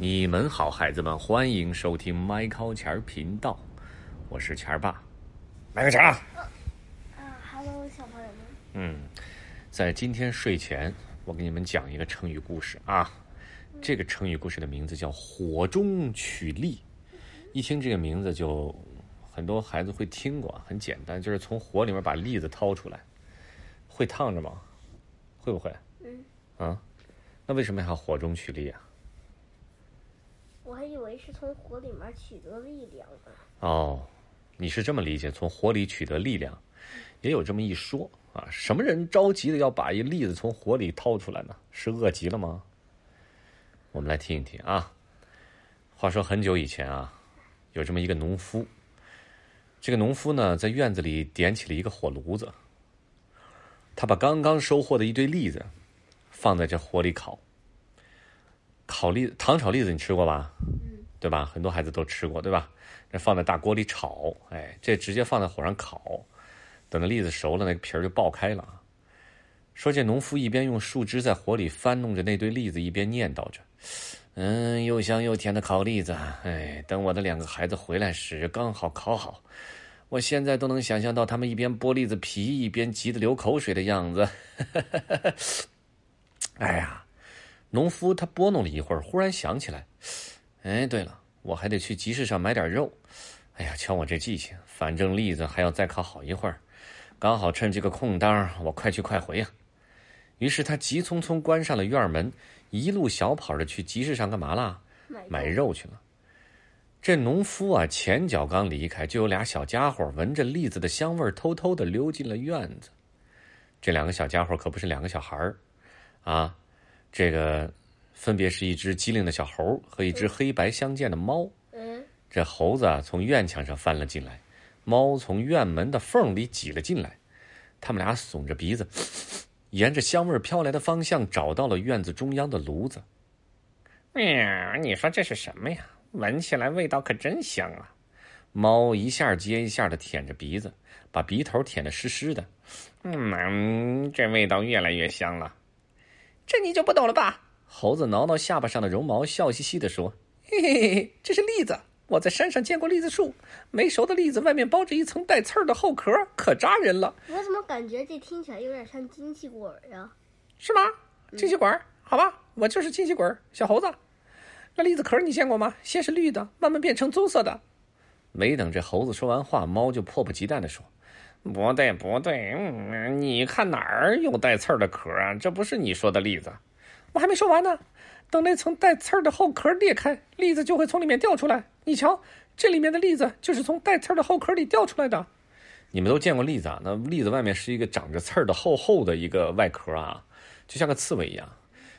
你们好，孩子们，欢迎收听麦考钱儿频道，我是钱儿爸，麦考钱儿。啊，Hello，小朋友们。嗯，在今天睡前，我给你们讲一个成语故事啊。这个成语故事的名字叫“火中取栗”。一听这个名字，就很多孩子会听过，很简单，就是从火里面把栗子掏出来。会烫着吗？会不会？嗯。啊，那为什么还要火中取栗啊？是从火里面取得力量的。哦，你是这么理解？从火里取得力量，也有这么一说啊。什么人着急的要把一栗子从火里掏出来呢？是饿极了吗？我们来听一听啊。话说很久以前啊，有这么一个农夫。这个农夫呢，在院子里点起了一个火炉子，他把刚刚收获的一堆栗子放在这火里烤。烤栗糖炒栗子你吃过吧？嗯，对吧？很多孩子都吃过，对吧？这放在大锅里炒，哎，这直接放在火上烤，等那栗子熟了，那个皮儿就爆开了。说这农夫一边用树枝在火里翻弄着那堆栗子，一边念叨着：“嗯，又香又甜的烤栗子，哎，等我的两个孩子回来时，刚好烤好。我现在都能想象到他们一边剥栗子皮，一边急得流口水的样子。哎呀！”农夫他拨弄了一会儿，忽然想起来，哎，对了，我还得去集市上买点肉。哎呀，瞧我这记性，反正栗子还要再烤好一会儿，刚好趁这个空当，我快去快回呀。于是他急匆匆关上了院门，一路小跑着去集市上干嘛啦？买肉去了。这农夫啊，前脚刚离开，就有俩小家伙闻着栗子的香味，偷偷的溜进了院子。这两个小家伙可不是两个小孩儿，啊。这个分别是一只机灵的小猴和一只黑白相间的猫。嗯，这猴子啊从院墙上翻了进来，猫从院门的缝里挤了进来。他们俩耸着鼻子，沿着香味飘来的方向找到了院子中央的炉子。喵，你说这是什么呀？闻起来味道可真香啊！猫一下接一下的舔着鼻子，把鼻头舔得湿湿的。嗯，这味道越来越香了。这你就不懂了吧？猴子挠挠下巴上的绒毛，笑嘻嘻地说：“嘿嘿嘿，这是栗子，我在山上见过栗子树，没熟的栗子外面包着一层带刺儿的厚壳，可扎人了。”我怎么感觉这听起来有点像金气管呀？是吗？金气管？好吧，我就是金气管。小猴子，那栗子壳你见过吗？先是绿的，慢慢变成棕色的。没等这猴子说完话，猫就迫不及待地说。不对，不对，嗯，你看哪儿有带刺儿的壳啊？这不是你说的栗子。我还没说完呢。等那层带刺儿的厚壳裂开，栗子就会从里面掉出来。你瞧，这里面的栗子就是从带刺儿的厚壳里掉出来的。你们都见过栗子啊？那栗子外面是一个长着刺儿的厚厚的一个外壳啊，就像个刺猬一样。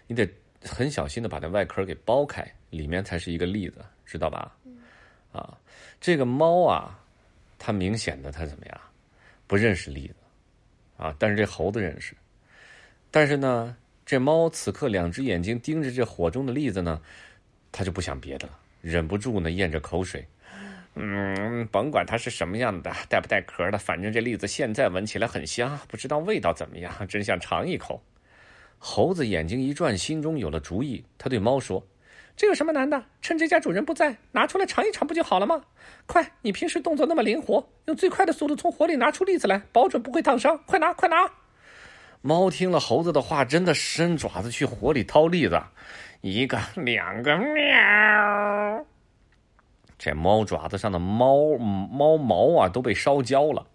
你得很小心的把那外壳给剥开，里面才是一个栗子，知道吧？啊，这个猫啊，它明显的它怎么样？不认识栗子，啊！但是这猴子认识。但是呢，这猫此刻两只眼睛盯着这火中的栗子呢，它就不想别的了，忍不住呢咽着口水。嗯，甭管它是什么样的，带不带壳的，反正这栗子现在闻起来很香，不知道味道怎么样，真想尝一口。猴子眼睛一转，心中有了主意，他对猫说。这有什么难的？趁这家主人不在，拿出来尝一尝不就好了吗？快，你平时动作那么灵活，用最快的速度从火里拿出栗子来，保准不会烫伤。快拿，快拿！猫听了猴子的话，真的伸爪子去火里掏栗子，一个，两个，喵！这猫爪子上的猫猫毛啊都被烧焦了，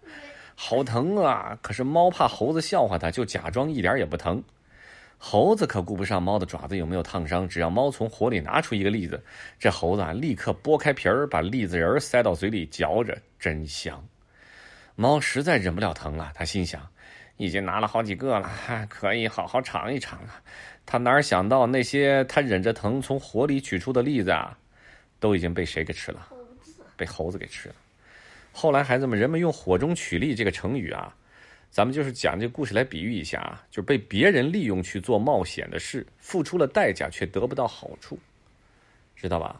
好疼啊！可是猫怕猴子笑话它，就假装一点也不疼。猴子可顾不上猫的爪子有没有烫伤，只要猫从火里拿出一个栗子，这猴子啊立刻剥开皮儿，把栗子仁塞到嘴里嚼着，真香。猫实在忍不了疼了，他心想，已经拿了好几个了，可以好好尝一尝了。他哪想到那些他忍着疼从火里取出的栗子啊，都已经被谁给吃了？被猴子给吃了。后来孩子们，人们用“火中取栗”这个成语啊。咱们就是讲这个故事来比喻一下啊，就是被别人利用去做冒险的事，付出了代价却得不到好处，知道吧？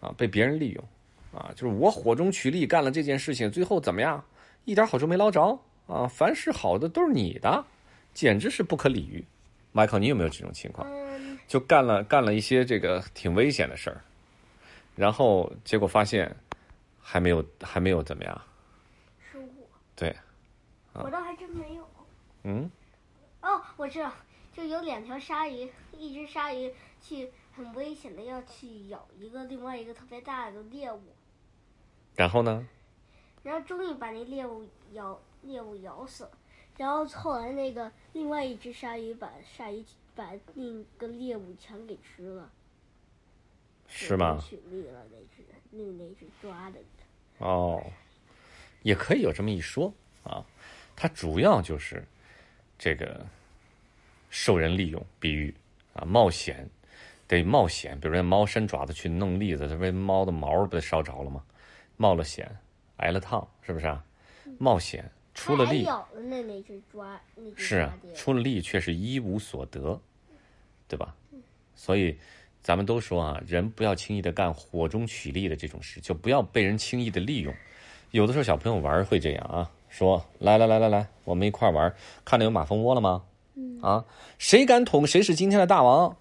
啊，被别人利用，啊，就是我火中取栗干了这件事情，最后怎么样？一点好处没捞着啊！凡是好的都是你的，简直是不可理喻。Michael，，你有没有这种情况？嗯，就干了干了一些这个挺危险的事儿，然后结果发现还没有还没有怎么样，收获。对，我倒还真没有。嗯，哦，我知道，就有两条鲨鱼，一只鲨鱼去很危险的要去咬一个另外一个特别大的猎物，然后呢？然后终于把那猎物咬猎物咬死了，然后后来那个另外一只鲨鱼把鲨鱼把另一个猎物全给吃了，是吗？取利了那只，那那只抓的。哦，也可以有这么一说啊。它主要就是这个受人利用，比喻啊，冒险得冒险。比如说猫伸爪子去弄栗子，它被猫的毛不得烧着了吗？冒了险，挨了烫，是不是啊？冒险出了力，咬了那那只抓，那只是啊，出了力却是一无所得，对吧？所以咱们都说啊，人不要轻易的干火中取栗的这种事，就不要被人轻易的利用。有的时候小朋友玩会这样啊。说来来来来来，我们一块玩，看到有马蜂窝了吗？嗯啊，谁敢捅谁是今天的大王。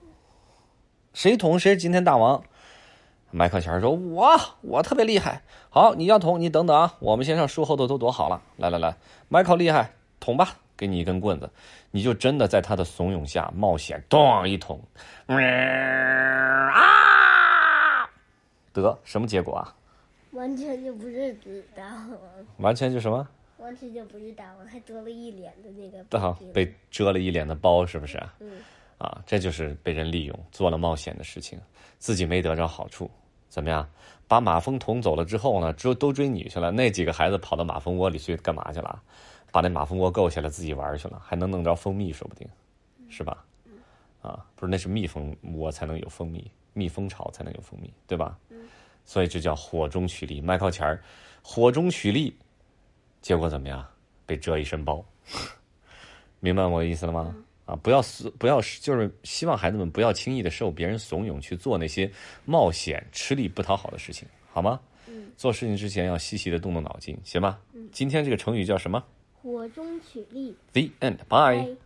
谁捅谁是今天大王。麦克小孩说：“我我特别厉害。”好，你要捅你等等啊，我们先上树后头都躲好了。来来来，麦克厉害，捅吧，给你一根棍子，你就真的在他的怂恿下冒险，咚一捅，啊，得什么结果啊？完全就不是大王，完全就什么？完全就不是大王，还得了一脸的那个对哈，被遮了一脸的包，是不是？嗯，啊，这就是被人利用，做了冒险的事情，自己没得着好处，怎么样？把马蜂捅走了之后呢，追都追你去了，那几个孩子跑到马蜂窝里去干嘛去了？把那马蜂窝够下来自己玩去了，还能弄着蜂蜜，说不定，是吧？啊，不是，那是蜜蜂窝才能有蜂蜜，蜜蜂巢才能有蜂蜜，对吧？所以这叫火中取栗。迈克钱儿，火中取栗。结果怎么样？被蛰一身包，明白我的意思了吗？啊，不要不要，就是希望孩子们不要轻易的受别人怂恿去做那些冒险、吃力不讨好的事情，好吗？嗯。做事情之前要细细的动动脑筋，行吗？嗯。今天这个成语叫什么？火中取栗。The end. Bye.